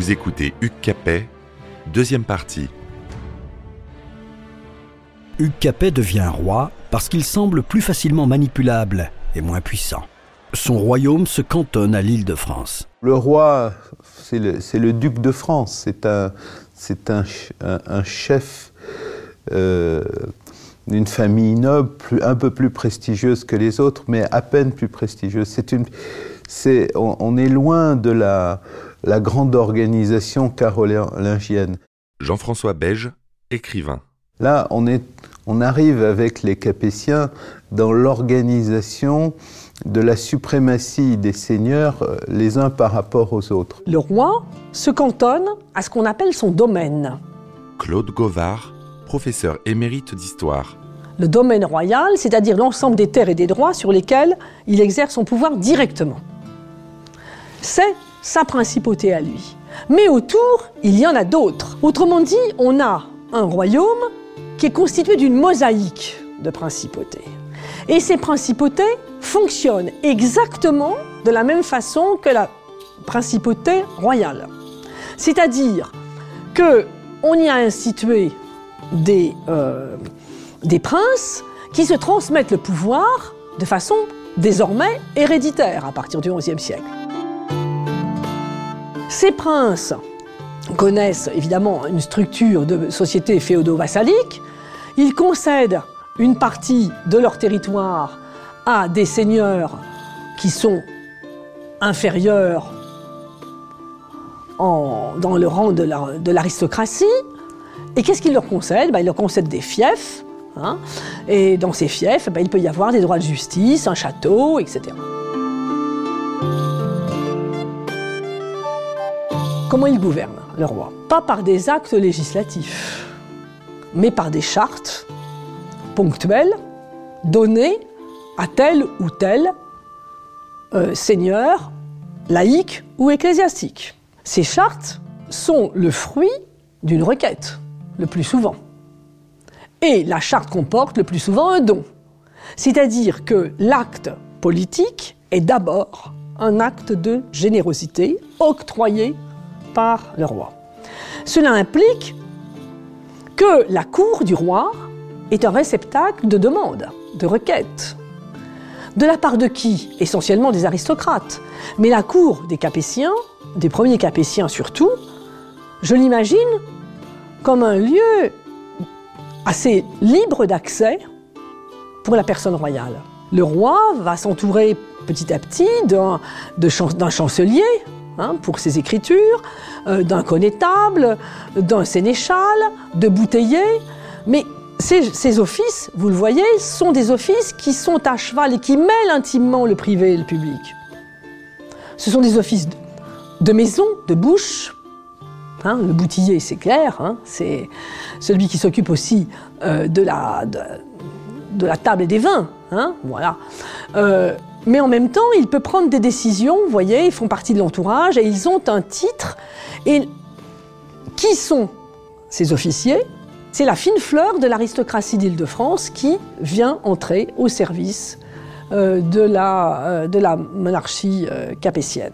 Vous écoutez Hugues Capet, deuxième partie. Hugues Capet devient roi parce qu'il semble plus facilement manipulable et moins puissant. Son royaume se cantonne à l'île de France. Le roi, c'est le, duc de France, c'est un, un, un, chef euh, d'une famille noble, un peu plus prestigieuse que les autres, mais à peine plus prestigieuse. C'est une, c'est, on, est loin de la, la grande organisation carolingienne. Jean-François Beige, écrivain. Là, on, est, on arrive avec les Capétiens dans l'organisation de la suprématie des seigneurs euh, les uns par rapport aux autres. Le roi se cantonne à ce qu'on appelle son domaine. Claude Govard, professeur émérite d'histoire. Le domaine royal, c'est-à-dire l'ensemble des terres et des droits sur lesquels il exerce son pouvoir directement. C'est sa principauté à lui. Mais autour, il y en a d'autres. Autrement dit, on a un royaume qui est constitué d'une mosaïque de principautés. Et ces principautés fonctionnent exactement de la même façon que la principauté royale. C'est-à-dire que on y a institué des, euh, des princes qui se transmettent le pouvoir de façon désormais héréditaire à partir du XIe siècle. Ces princes connaissent évidemment une structure de société féodo-vassalique. Ils concèdent une partie de leur territoire à des seigneurs qui sont inférieurs dans le rang de l'aristocratie. et qu'est-ce qu'ils leur concèdent? Ben, Ils leur concèdent des fiefs. Hein. et dans ces fiefs, ben, il peut y avoir des droits de justice, un château, etc. Comment il gouverne, le roi Pas par des actes législatifs, mais par des chartes ponctuelles données à tel ou tel euh, seigneur, laïque ou ecclésiastique. Ces chartes sont le fruit d'une requête, le plus souvent. Et la charte comporte le plus souvent un don. C'est-à-dire que l'acte politique est d'abord un acte de générosité octroyé par le roi. Cela implique que la cour du roi est un réceptacle de demandes, de requêtes. De la part de qui? Essentiellement des aristocrates. Mais la cour des Capétiens, des premiers Capétiens surtout, je l'imagine comme un lieu assez libre d'accès pour la personne royale. Le roi va s'entourer petit à petit d'un chancelier, Hein, pour ses écritures, euh, d'un connétable, d'un sénéchal, de bouteiller. Mais ces, offices, vous le voyez, sont des offices qui sont à cheval et qui mêlent intimement le privé et le public. Ce sont des offices de, maison, de bouche. Hein, le boutillier, c'est clair, hein, c'est celui qui s'occupe aussi euh, de, la, la table et des vins. voilà. Euh, mais en même temps, il peut prendre des décisions, vous voyez, ils font partie de l'entourage et ils ont un titre. Et qui sont ces officiers? C'est la fine fleur de l'aristocratie d'Île-de-France qui vient entrer au service euh, de, la, euh, de la monarchie capétienne.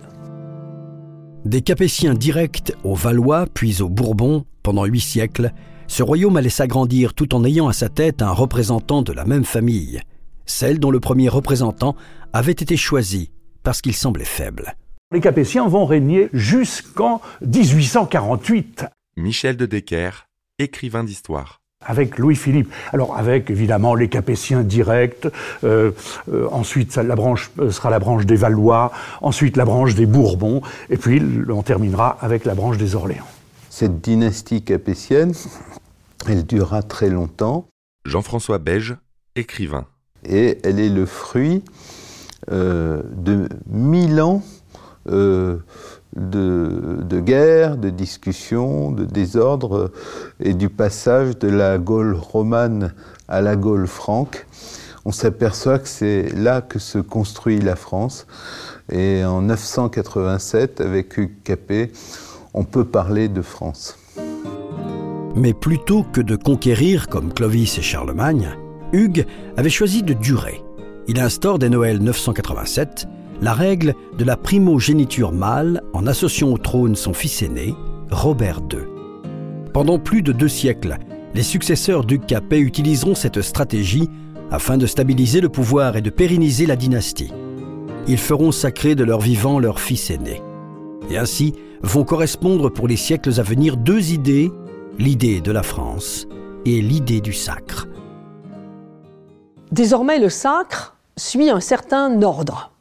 Des Capétiens directs aux Valois puis aux Bourbons pendant huit siècles, ce royaume allait s'agrandir tout en ayant à sa tête un représentant de la même famille, celle dont le premier représentant avait été choisi parce qu'il semblait faible. Les Capétiens vont régner jusqu'en 1848. Michel de Decker, écrivain d'histoire avec Louis-Philippe. Alors avec évidemment les Capétiens directs, euh, euh, ensuite la branche euh, sera la branche des Valois, ensuite la branche des Bourbons, et puis on terminera avec la branche des Orléans. Cette dynastie capétienne, elle durera très longtemps. Jean-François Beige, écrivain. Et elle est le fruit euh, de mille ans euh, de, de, guerre, de discussion, de désordre et du passage de la Gaule romane à la Gaule franque. On s'aperçoit que c'est là que se construit la France. Et en 987, avec Hugues Capet, on peut parler de France. Mais plutôt que de conquérir comme Clovis et Charlemagne, Hugues avait choisi de durer il instaure dès Noël 987 la règle de la primogéniture mâle en associant au trône son fils aîné, Robert II. Pendant plus de deux siècles, les successeurs du Capet utiliseront cette stratégie afin de stabiliser le pouvoir et de pérenniser la dynastie. Ils feront sacrer de leur vivant leur fils aîné. Et ainsi vont correspondre pour les siècles à venir deux idées, l'idée de la France et l'idée du sacre. Désormais, le sacre suit un certain ordre.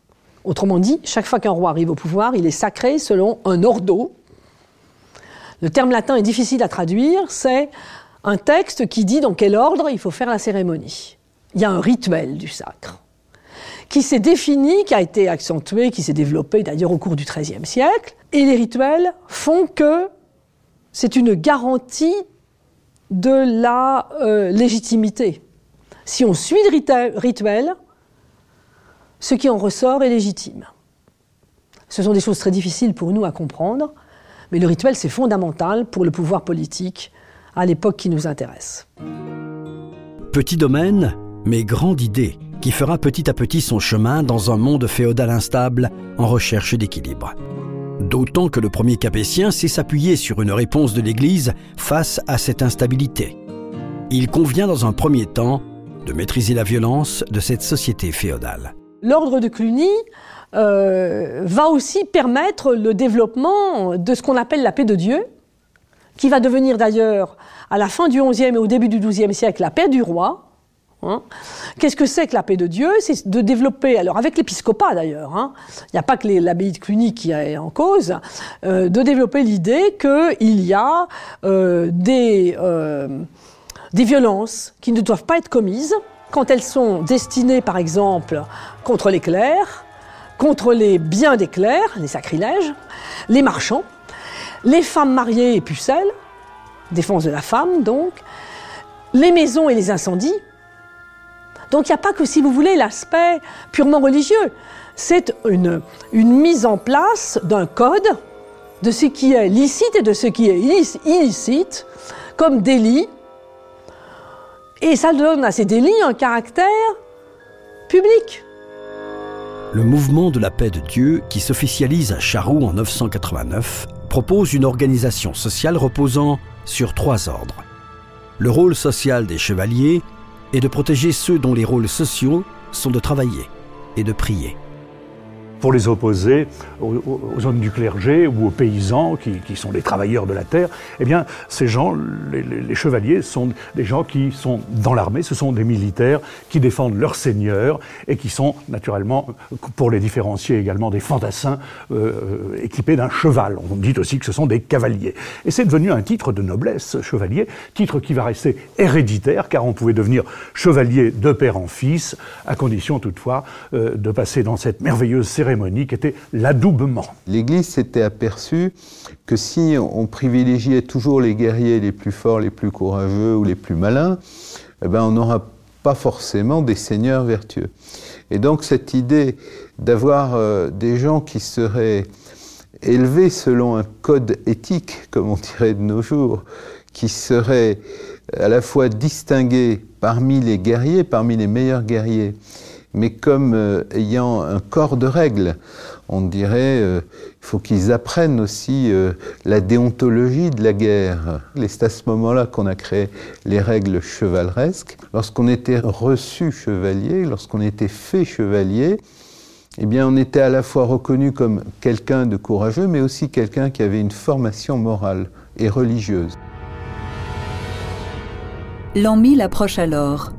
Autrement dit, chaque fois qu'un roi arrive au pouvoir, il est sacré selon un ordo. Le terme latin est difficile à traduire, c'est un texte qui dit dans quel ordre il faut faire la cérémonie. Il y a un rituel du sacre qui s'est défini, qui a été accentué, qui s'est développé d'ailleurs au cours du XIIIe siècle. Et les rituels font que c'est une garantie de la euh, légitimité. Si on suit le rituel, ce qui en ressort est légitime. Ce sont des choses très difficiles pour nous à comprendre, mais le rituel, c'est fondamental pour le pouvoir politique à l'époque qui nous intéresse. Petit domaine, mais grande idée, qui fera petit à petit son chemin dans un monde féodal instable en recherche d'équilibre. D'autant que le premier capétien sait s'appuyer sur une réponse de l'Église face à cette instabilité. Il convient dans un premier temps de maîtriser la violence de cette société féodale. L'ordre de Cluny euh, va aussi permettre le développement de ce qu'on appelle la paix de Dieu, qui va devenir d'ailleurs à la fin du XIe et au début du XIIe siècle la paix du roi. Hein. Qu'est-ce que c'est que la paix de Dieu? C'est de développer, alors avec l'épiscopat d'ailleurs, hein, il n'y a pas que l'abbaye de Cluny qui est en cause, euh, de développer l'idée qu'il y a euh, des, euh, des violences qui ne doivent pas être commises quand elles sont destinées par exemple contre les clercs, contre les biens des clercs, les sacrilèges, les marchands, les femmes mariées et pucelles, défense de la femme donc, les maisons et les incendies. Donc il n'y a pas que, si vous voulez, l'aspect purement religieux. C'est une, mise en place d'un code de ce qui est licite et de ce qui est illicite comme délit. Et ça donne à ces délits un caractère public. Le mouvement de la paix de Dieu, qui s'officialise à Charroux en 989, propose une organisation sociale reposant sur trois ordres. Le rôle social des chevaliers est de protéger ceux dont les rôles sociaux sont de travailler et de prier pour les opposer aux, hommes du clergé ou aux paysans qui, sont les travailleurs de la terre, eh bien, ces gens, les, chevaliers, sont des gens qui sont dans l'armée, ce sont des militaires qui défendent leur seigneur et qui sont naturellement, pour les différencier également, des fantassins euh, équipés d'un cheval. On dit aussi que ce sont des cavaliers. Et c'est devenu un titre de noblesse, chevalier, titre qui va rester héréditaire, car on pouvait devenir chevalier de père en fils, à condition toutefois euh, de passer dans cette merveilleuse cérémonie était l'adoubement. L'Église s'était aperçue que si on privilégiait toujours les guerriers les plus forts, les plus courageux ou les plus malins, eh ben on n'aura pas forcément des seigneurs vertueux. Et donc cette idée d'avoir euh, des gens qui seraient élevés selon un code éthique, comme on dirait de nos jours, qui seraient à la fois distingués parmi les guerriers, parmi les meilleurs guerriers, mais comme euh, ayant un corps de règles. On dirait euh, il faut qu'ils apprennent aussi euh, la déontologie de la guerre. C'est à ce moment-là qu'on a créé les règles chevaleresques. Lorsqu'on était reçu chevalier, lorsqu'on était fait chevalier, eh bien, on était à la fois reconnu comme quelqu'un de courageux, mais aussi quelqu'un qui avait une formation morale et religieuse. L'an 1000 approche alors.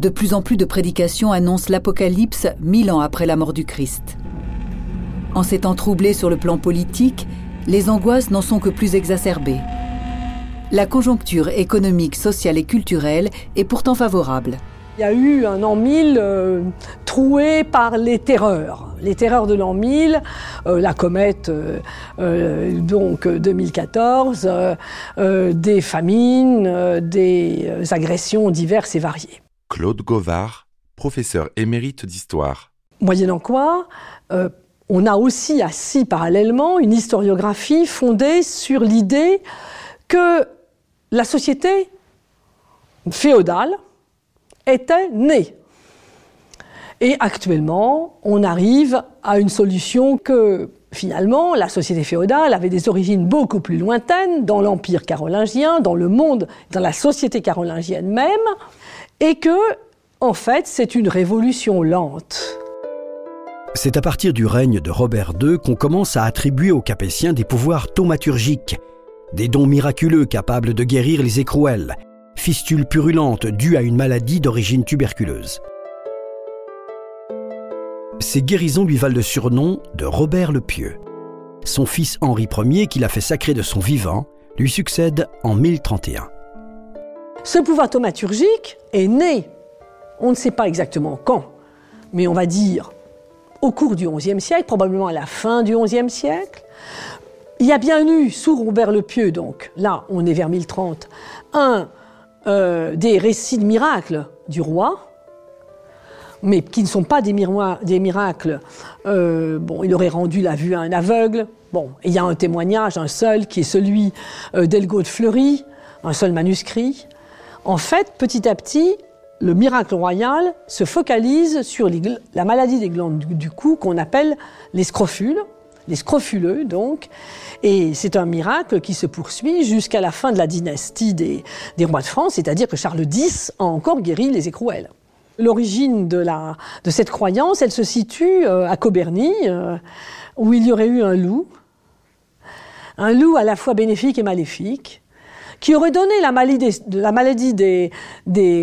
De plus en plus de prédications annoncent l'Apocalypse mille ans après la mort du Christ. En s'étant troublés sur le plan politique, les angoisses n'en sont que plus exacerbées. La conjoncture économique, sociale et culturelle est pourtant favorable. Il y a eu un an 1000 euh, troué par les terreurs. Les terreurs de l'an 1000, euh, la comète euh, donc 2014, des famines, des agressions diverses et variées. Claude Govard, professeur émérite d'histoire. Moyennant quoi, euh, on a aussi assis parallèlement une historiographie fondée sur l'idée que la société féodale était née. Et actuellement, on arrive à une solution que finalement, la société féodale avait des origines beaucoup plus lointaines dans l'empire carolingien, dans le monde, dans la société carolingienne même, et que, en fait, c'est une révolution lente. C'est à partir du règne de Robert II qu'on commence à attribuer aux Capétiens des pouvoirs thaumaturgiques, des dons miraculeux capables de guérir les écrouelles, fistules purulentes dues à une maladie d'origine tuberculeuse. Ces guérisons lui valent le surnom de Robert le Pieux. Son fils Henri Ier, qui l'a fait sacrer de son vivant, lui succède en 1031. Ce pouvoir thaumaturgique est né, on ne sait pas exactement quand, mais on va dire au cours du XIe siècle, probablement à la fin du XIe siècle. Il y a bien eu, sous Robert le Pieux, donc, là, on est vers 1030, un euh, des récits de miracles du roi, mais qui ne sont pas des, miracles. Euh, bon, il aurait rendu la vue à un aveugle. Bon, il y a un témoignage, un seul, qui est celui euh, d'Elgaud de Fleury, un seul manuscrit. En fait, petit à petit, le miracle royal se focalise sur la maladie des glandes du, cou qu'on appelle les scrofules, les scrofuleux donc, et c'est un miracle qui se poursuit jusqu'à la fin de la dynastie des, rois de France, c'est-à-dire que Charles X a encore guéri les écrouelles. L'origine de, cette croyance, elle se situe euh, à Coberny, euh, où il y aurait eu un loup, un loup à la fois bénéfique et maléfique, qui aurait donné la maladie des,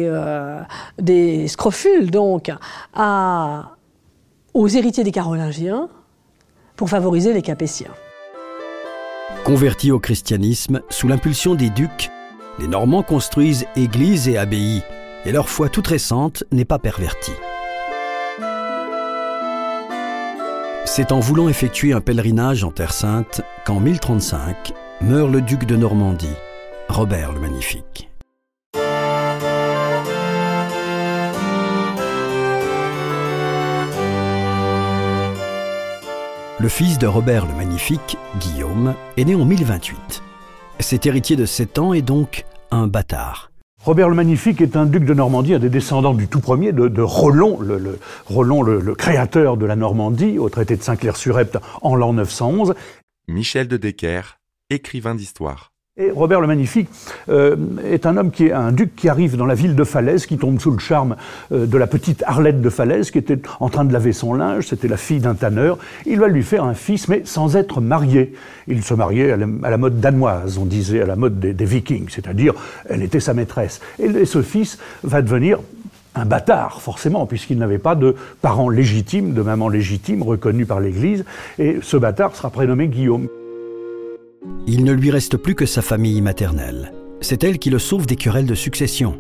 euh, scrofules, donc, aux héritiers des Carolingiens pour favoriser les Capétiens. Convertis au christianisme, sous l'impulsion des ducs, les Normands construisent églises et abbayes, et leur foi toute récente n'est pas pervertie. C'est en voulant effectuer un pèlerinage en Terre Sainte qu'en 1035 meurt le duc de Normandie, Robert le Magnifique. Le fils de Robert le Magnifique, Guillaume, est né en 1028. Cet héritier de 7 ans est donc un bâtard. Robert le Magnifique est un duc de Normandie, un des descendants du tout premier de, de Rollon, le, le, créateur de la Normandie, au traité de Saint-Clair-sur-Epte en l'an 911. Michel de Decker, écrivain d'histoire. Et Robert le Magnifique euh, est un homme qui est un duc qui arrive dans la ville de Falaise, qui tombe sous le charme euh, de la petite Arlette de Falaise, qui était en train de laver son linge. C'était la fille d'un tanneur. Il va lui faire un fils, mais sans être marié. Il se mariait à la, mode danoise, on disait, à la mode des, Vikings, c'est-à-dire elle était sa maîtresse. Et, ce fils va devenir un bâtard, forcément, puisqu'il n'avait pas de parents légitimes, de maman légitime reconnue par l'Église. Et ce bâtard sera prénommé Guillaume. Il ne lui reste plus que sa famille maternelle. C'est elle qui le sauve des querelles de succession.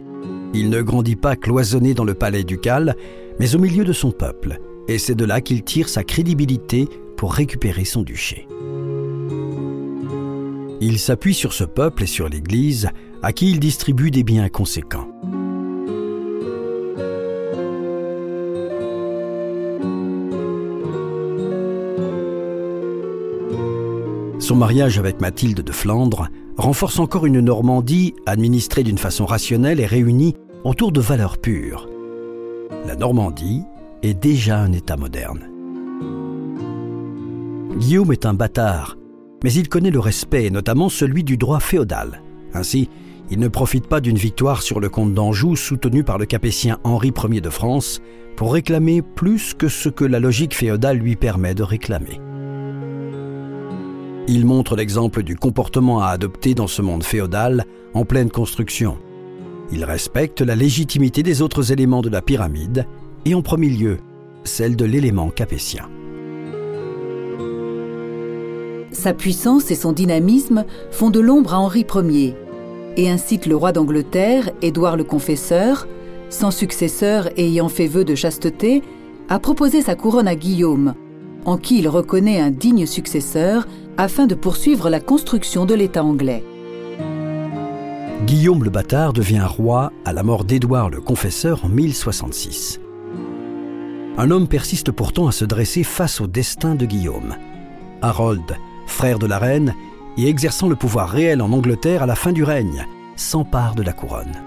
Il ne grandit pas cloisonné dans le palais ducal, mais au milieu de son peuple, et c'est de là qu'il tire sa crédibilité pour récupérer son duché. Il s'appuie sur ce peuple et sur l'Église, à qui il distribue des biens conséquents. Son mariage avec Mathilde de Flandre renforce encore une Normandie administrée d'une façon rationnelle et réunie autour de valeurs pures. La Normandie est déjà un État moderne. Guillaume est un bâtard, mais il connaît le respect, notamment celui du droit féodal. Ainsi, il ne profite pas d'une victoire sur le comte d'Anjou soutenu par le capétien Henri Ier de France pour réclamer plus que ce que la logique féodale lui permet de réclamer. Il montre l'exemple du comportement à adopter dans ce monde féodal en pleine construction. Il respecte la légitimité des autres éléments de la pyramide et en premier lieu celle de l'élément capétien. Sa puissance et son dynamisme font de l'ombre à Henri Ier et incitent le roi d'Angleterre, Édouard le Confesseur, sans successeur et ayant fait vœu de chasteté, à proposer sa couronne à Guillaume, en qui il reconnaît un digne successeur afin de poursuivre la construction de l'État anglais. Guillaume le Bâtard devient roi à la mort d'Édouard le Confesseur en 1066. Un homme persiste pourtant à se dresser face au destin de Guillaume. Harold, frère de la reine, et exerçant le pouvoir réel en Angleterre à la fin du règne, s'empare de la couronne.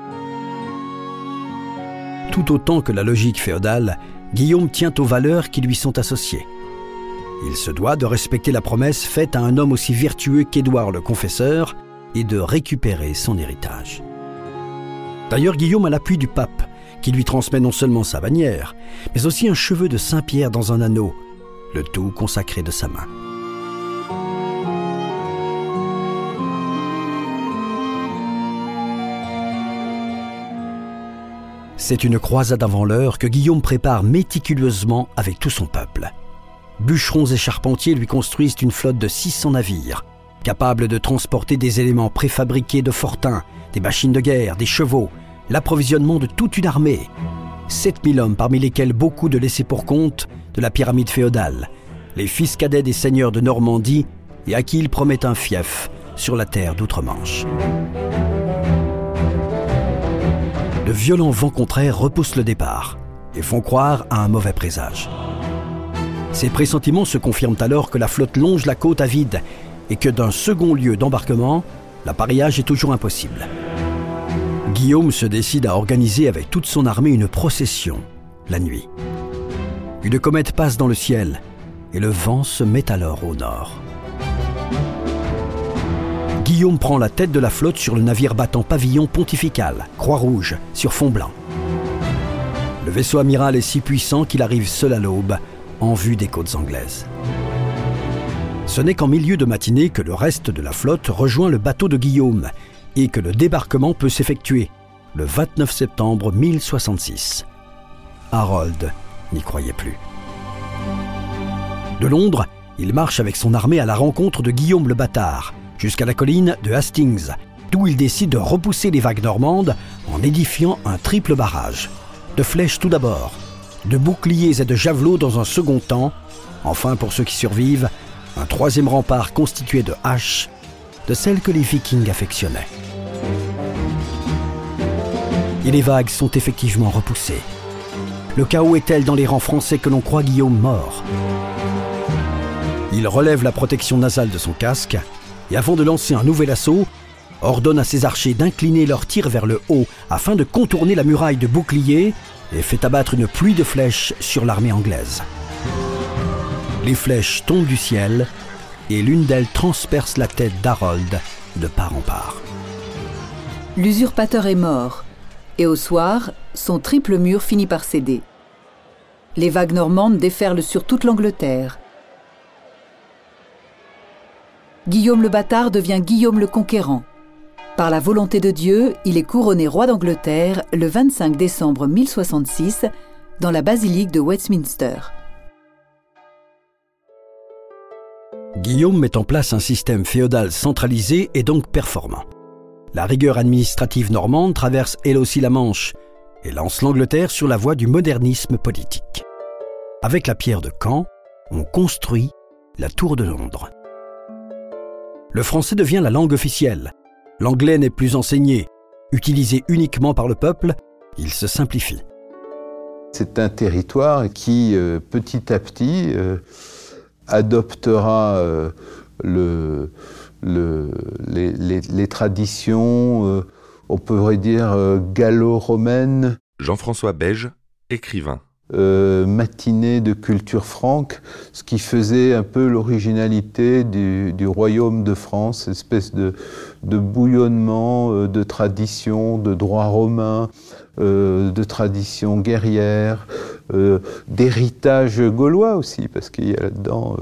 Tout autant que la logique féodale, Guillaume tient aux valeurs qui lui sont associées. Il se doit de respecter la promesse faite à un homme aussi vertueux qu'Édouard le Confesseur et de récupérer son héritage. D'ailleurs, Guillaume a l'appui du pape, qui lui transmet non seulement sa bannière, mais aussi un cheveu de Saint-Pierre dans un anneau, le tout consacré de sa main. C'est une croisade avant l'heure que Guillaume prépare méticuleusement avec tout son peuple. Bûcherons et charpentiers lui construisent une flotte de 600 navires, capables de transporter des éléments préfabriqués de fortin, des machines de guerre, des chevaux, l'approvisionnement de toute une armée. 7000 hommes, parmi lesquels beaucoup de laissés pour compte de la pyramide féodale, les fils cadets des seigneurs de Normandie et à qui il promet un fief sur la terre d'outre-Manche. De violents vents contraires repoussent le départ et font croire à un mauvais présage. Ces pressentiments se confirment alors que la flotte longe la côte à vide et que d'un second lieu d'embarquement, l'appareillage est toujours impossible. Guillaume se décide à organiser avec toute son armée une procession, la nuit. Une comète passe dans le ciel et le vent se met alors au nord. Guillaume prend la tête de la flotte sur le navire battant pavillon pontifical, Croix-Rouge, sur fond blanc. Le vaisseau amiral est si puissant qu'il arrive seul à l'aube, en vue des côtes anglaises. Ce n'est qu'en milieu de matinée que le reste de la flotte rejoint le bateau de Guillaume et que le débarquement peut s'effectuer le 29 septembre 1066. Harold n'y croyait plus. De Londres, il marche avec son armée à la rencontre de Guillaume le Bâtard, jusqu'à la colline de Hastings, d'où il décide de repousser les vagues normandes en édifiant un triple barrage. De flèches tout d'abord, de boucliers et de javelots dans un second temps, enfin pour ceux qui survivent, un troisième rempart constitué de haches, de celles que les vikings affectionnaient. Et les vagues sont effectivement repoussées. Le chaos est tel dans les rangs français que l'on croit Guillaume mort. Il relève la protection nasale de son casque et avant de lancer un nouvel assaut, ordonne à ses archers d'incliner leurs tirs vers le haut afin de contourner la muraille de boucliers et fait abattre une pluie de flèches sur l'armée anglaise. Les flèches tombent du ciel et l'une d'elles transperce la tête d'Harold de part en part. L'usurpateur est mort, et au soir, son triple mur finit par céder. Les vagues normandes déferlent sur toute l'Angleterre. Guillaume le bâtard devient Guillaume le conquérant. Par la volonté de Dieu, il est couronné roi d'Angleterre le 25 décembre 1066 dans la basilique de Westminster. Guillaume met en place un système féodal centralisé et donc performant. La rigueur administrative normande traverse elle aussi la Manche et lance l'Angleterre sur la voie du modernisme politique. Avec la pierre de Caen, on construit la Tour de Londres. Le français devient la langue officielle. L'anglais n'est plus enseigné. Utilisé uniquement par le peuple, il se simplifie. C'est un territoire qui, euh, petit à petit, euh, adoptera euh, le, les, traditions, on pourrait dire, gallo-romaines. Jean-François Beige, écrivain. Euh, matinée de culture franque, ce qui faisait un peu l'originalité du, royaume de France, espèce de, bouillonnement euh, de traditions, de droit romain, euh, de traditions guerrières, d'héritage gaulois aussi, parce qu'il y a là-dedans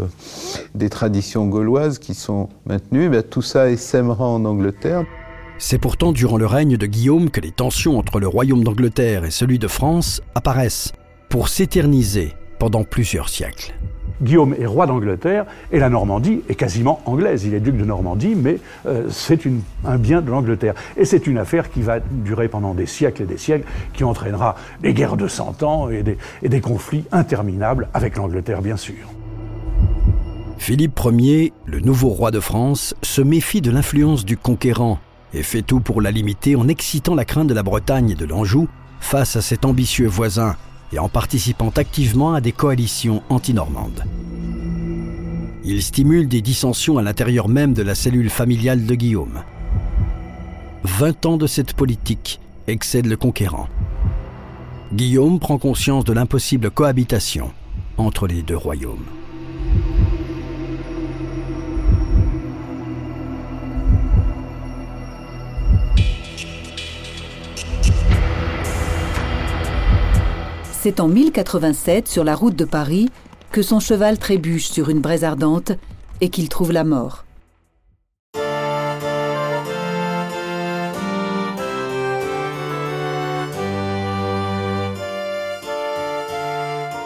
des traditions gauloises qui sont maintenues. Eh tout ça essaimera en Angleterre. C'est pourtant durant le règne de Guillaume que les tensions entre le royaume d'Angleterre et celui de France apparaissent pour s'éterniser pendant plusieurs siècles. Guillaume est roi d'Angleterre et la Normandie est quasiment anglaise. Il est duc de Normandie, mais euh, c'est un bien de l'Angleterre. Et c'est une affaire qui va durer pendant des siècles et des siècles, qui entraînera des guerres de cent ans et des, et des conflits interminables avec l'Angleterre, bien sûr. Philippe Ier, le nouveau roi de France, se méfie de l'influence du conquérant et fait tout pour la limiter en excitant la crainte de la Bretagne et de l'Anjou face à cet ambitieux voisin et en participant activement à des coalitions anti-normandes. Il stimule des dissensions à l'intérieur même de la cellule familiale de Guillaume. Vingt ans de cette politique excèdent le conquérant. Guillaume prend conscience de l'impossible cohabitation entre les deux royaumes. C'est en 1087, sur la route de Paris, que son cheval trébuche sur une braise ardente et qu'il trouve la mort.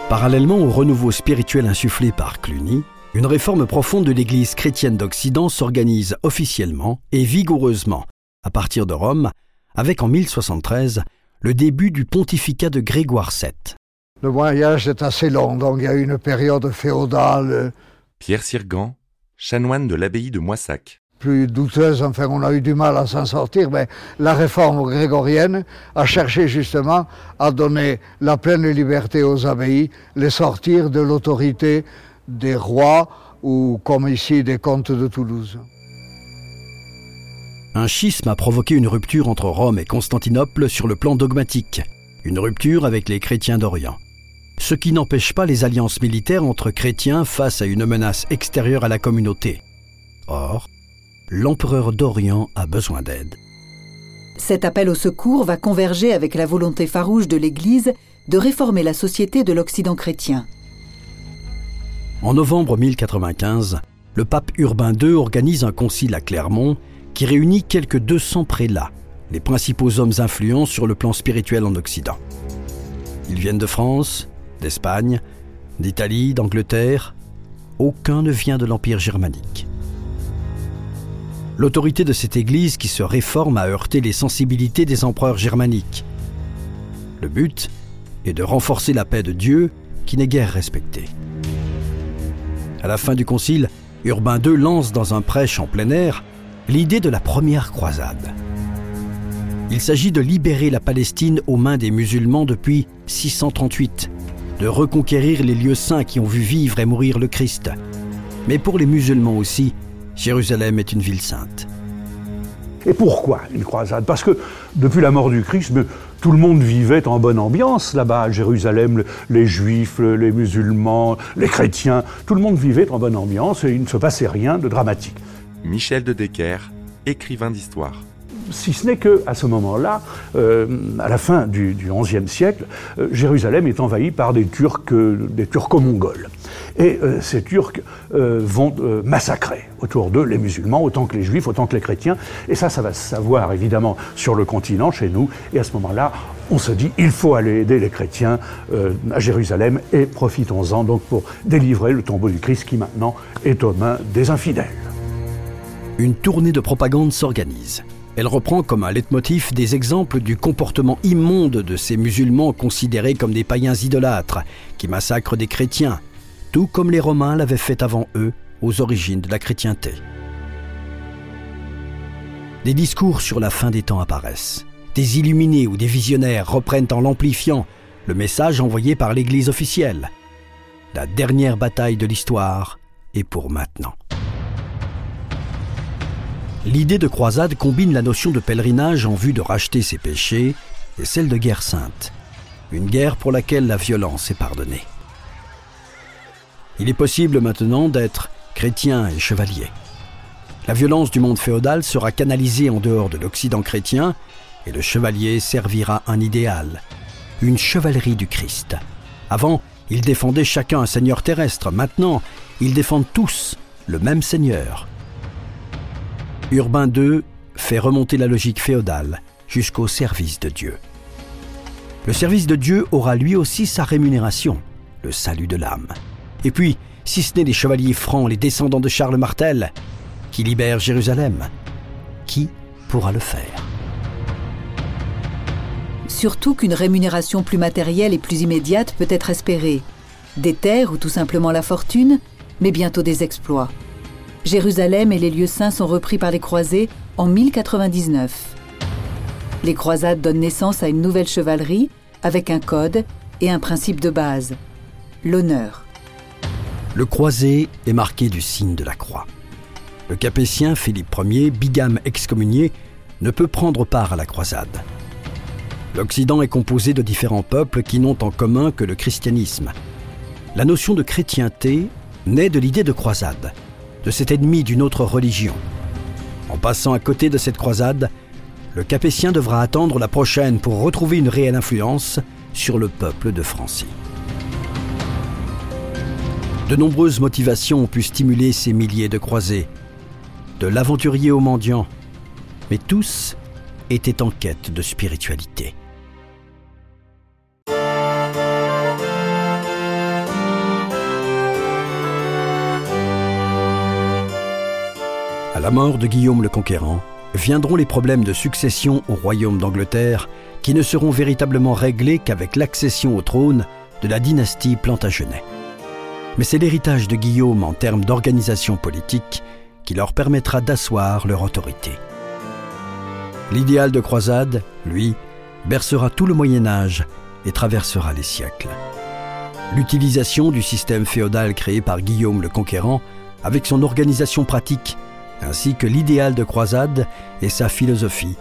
Parallèlement au renouveau spirituel insufflé par Cluny, une réforme profonde de l'Église chrétienne d'Occident s'organise officiellement et vigoureusement à partir de Rome, avec en 1073 le début du pontificat de Grégoire VII. Le voyage est assez long, donc il y a une période féodale. Pierre Sirgan, chanoine de l'abbaye de Moissac plus douteuse, enfin on a eu du mal à s'en sortir, mais la réforme grégorienne a cherché justement à donner la pleine liberté aux abbayes, les sortir de l'autorité des rois ou comme ici des comtes de Toulouse. Un schisme a provoqué une rupture entre Rome et Constantinople sur le plan dogmatique, une rupture avec les chrétiens d'Orient. Ce qui n'empêche pas les alliances militaires entre chrétiens face à une menace extérieure à la communauté. Or, l'empereur d'Orient a besoin d'aide. Cet appel au secours va converger avec la volonté farouche de l'Église de réformer la société de l'Occident chrétien. En novembre 1095, le pape Urbain II organise un concile à Clermont qui réunit quelques 200 prélats, les principaux hommes influents sur le plan spirituel en Occident. Ils viennent de France, d'Espagne, d'Italie, d'Angleterre. Aucun ne vient de l'Empire germanique. L'autorité de cette Église qui se réforme a heurté les sensibilités des empereurs germaniques. Le but est de renforcer la paix de Dieu qui n'est guère respectée. À la fin du concile, Urbain II lance dans un prêche en plein air l'idée de la première croisade. Il s'agit de libérer la Palestine aux mains des musulmans depuis 638, de reconquérir les lieux saints qui ont vu vivre et mourir le Christ. Mais pour les musulmans aussi, Jérusalem est une ville sainte. Et pourquoi une croisade? Parce que depuis la mort du Christ, tout le monde vivait en bonne ambiance là-bas, à Jérusalem, les juifs, les musulmans, les chrétiens, tout le monde vivait en bonne ambiance et il ne se passait rien de dramatique. Michel de Decker, écrivain d'histoire si ce n'est qu'à ce moment-là, euh, à la fin du, XIe siècle, euh, Jérusalem est envahie par des Turcs, euh, des turco-mongols. Et ces Turcs vont massacrer autour d'eux les musulmans, autant que les juifs, autant que les chrétiens. Et ça, ça va se savoir évidemment sur le continent, chez nous. Et à ce moment-là, on se dit, il faut aller aider les chrétiens à Jérusalem et profitons-en donc pour délivrer le tombeau du Christ qui maintenant est aux mains des infidèles. Une tournée de propagande s'organise. Elle reprend comme un leitmotiv des exemples du comportement immonde de ces musulmans considérés comme des païens idolâtres, qui massacrent des chrétiens, tout comme les Romains l'avaient fait avant eux aux origines de la chrétienté. Des discours sur la fin des temps apparaissent. Des illuminés ou des visionnaires reprennent en l'amplifiant le message envoyé par l'Église officielle. La dernière bataille de l'histoire est pour maintenant. L'idée de croisade combine la notion de pèlerinage en vue de racheter ses péchés et celle de guerre sainte, une guerre pour laquelle la violence est pardonnée. Il est possible maintenant d'être chrétien et chevalier. La violence du monde féodal sera canalisée en dehors de l'Occident chrétien et le chevalier servira un idéal, une chevalerie du Christ. Avant, ils défendaient chacun un seigneur terrestre, maintenant, ils défendent tous le même seigneur, Urbain II fait remonter la logique féodale jusqu'au service de Dieu. Le service de Dieu aura lui aussi sa rémunération, le salut de l'âme. Et puis, si ce n'est les chevaliers francs, les descendants de Charles Martel, qui libèrent Jérusalem, qui pourra le faire? Surtout qu'une rémunération plus matérielle et plus immédiate peut être espérée. Des terres ou tout simplement la fortune, mais bientôt des exploits. Jérusalem et les lieux saints sont repris par les croisés en 1099. Les croisades donnent naissance à une nouvelle chevalerie avec un code et un principe de base, l'honneur. Le croisé est marqué du signe de la croix. Le capétien Philippe Ier, bigame excommunié, ne peut prendre part à la croisade. L'Occident est composé de différents peuples qui n'ont en commun que le christianisme. La notion de chrétienté naît de l'idée de croisade, de cet ennemi d'une autre religion. En passant à côté de cette croisade, le Capétien devra attendre la prochaine pour retrouver une réelle influence sur le peuple de Francie. De nombreuses motivations ont pu stimuler ces milliers de croisés, de l'aventurier au mendiant, mais tous étaient en quête de spiritualité. La mort de Guillaume le Conquérant, viendront les problèmes de succession au royaume d'Angleterre qui ne seront véritablement réglés qu'avec l'accession au trône de la dynastie Plantagenet. Mais c'est l'héritage de Guillaume en termes d'organisation politique qui leur permettra d'asseoir leur autorité. L'idéal de croisade, lui, bercera tout le Moyen Âge et traversera les siècles. L'utilisation du système féodal créé par Guillaume le Conquérant, avec son organisation pratique, ainsi que l'idéal de croisade et sa philosophie,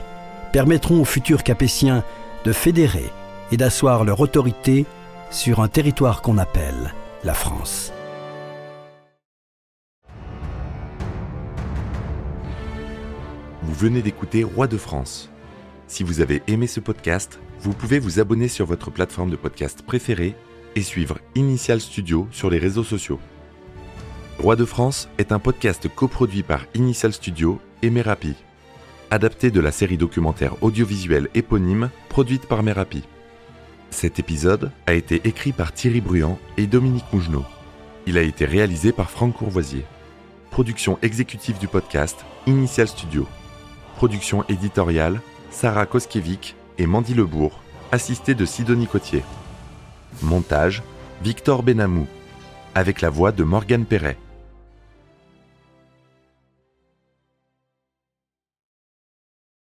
permettront aux futurs capétiens de fédérer et d'asseoir leur autorité sur un territoire qu'on appelle la France. Vous venez d'écouter Roi de France. Si vous avez aimé ce podcast, vous pouvez vous abonner sur votre plateforme de podcast préférée et suivre Initial Studio sur les réseaux sociaux. Roi de France est un podcast coproduit par Initial Studio et Merapi, adapté de la série documentaire audiovisuelle éponyme produite par Merapi. Cet épisode a été écrit par Thierry Bruand et Dominique Mougenot. Il a été réalisé par Franck Courvoisier. Production exécutive du podcast Initial Studio. Production éditoriale Sarah Koskiewicz et Mandy Lebourg, assistée de Sidonie Cotier. Montage Victor Benamou, avec la voix de Morgane Perret.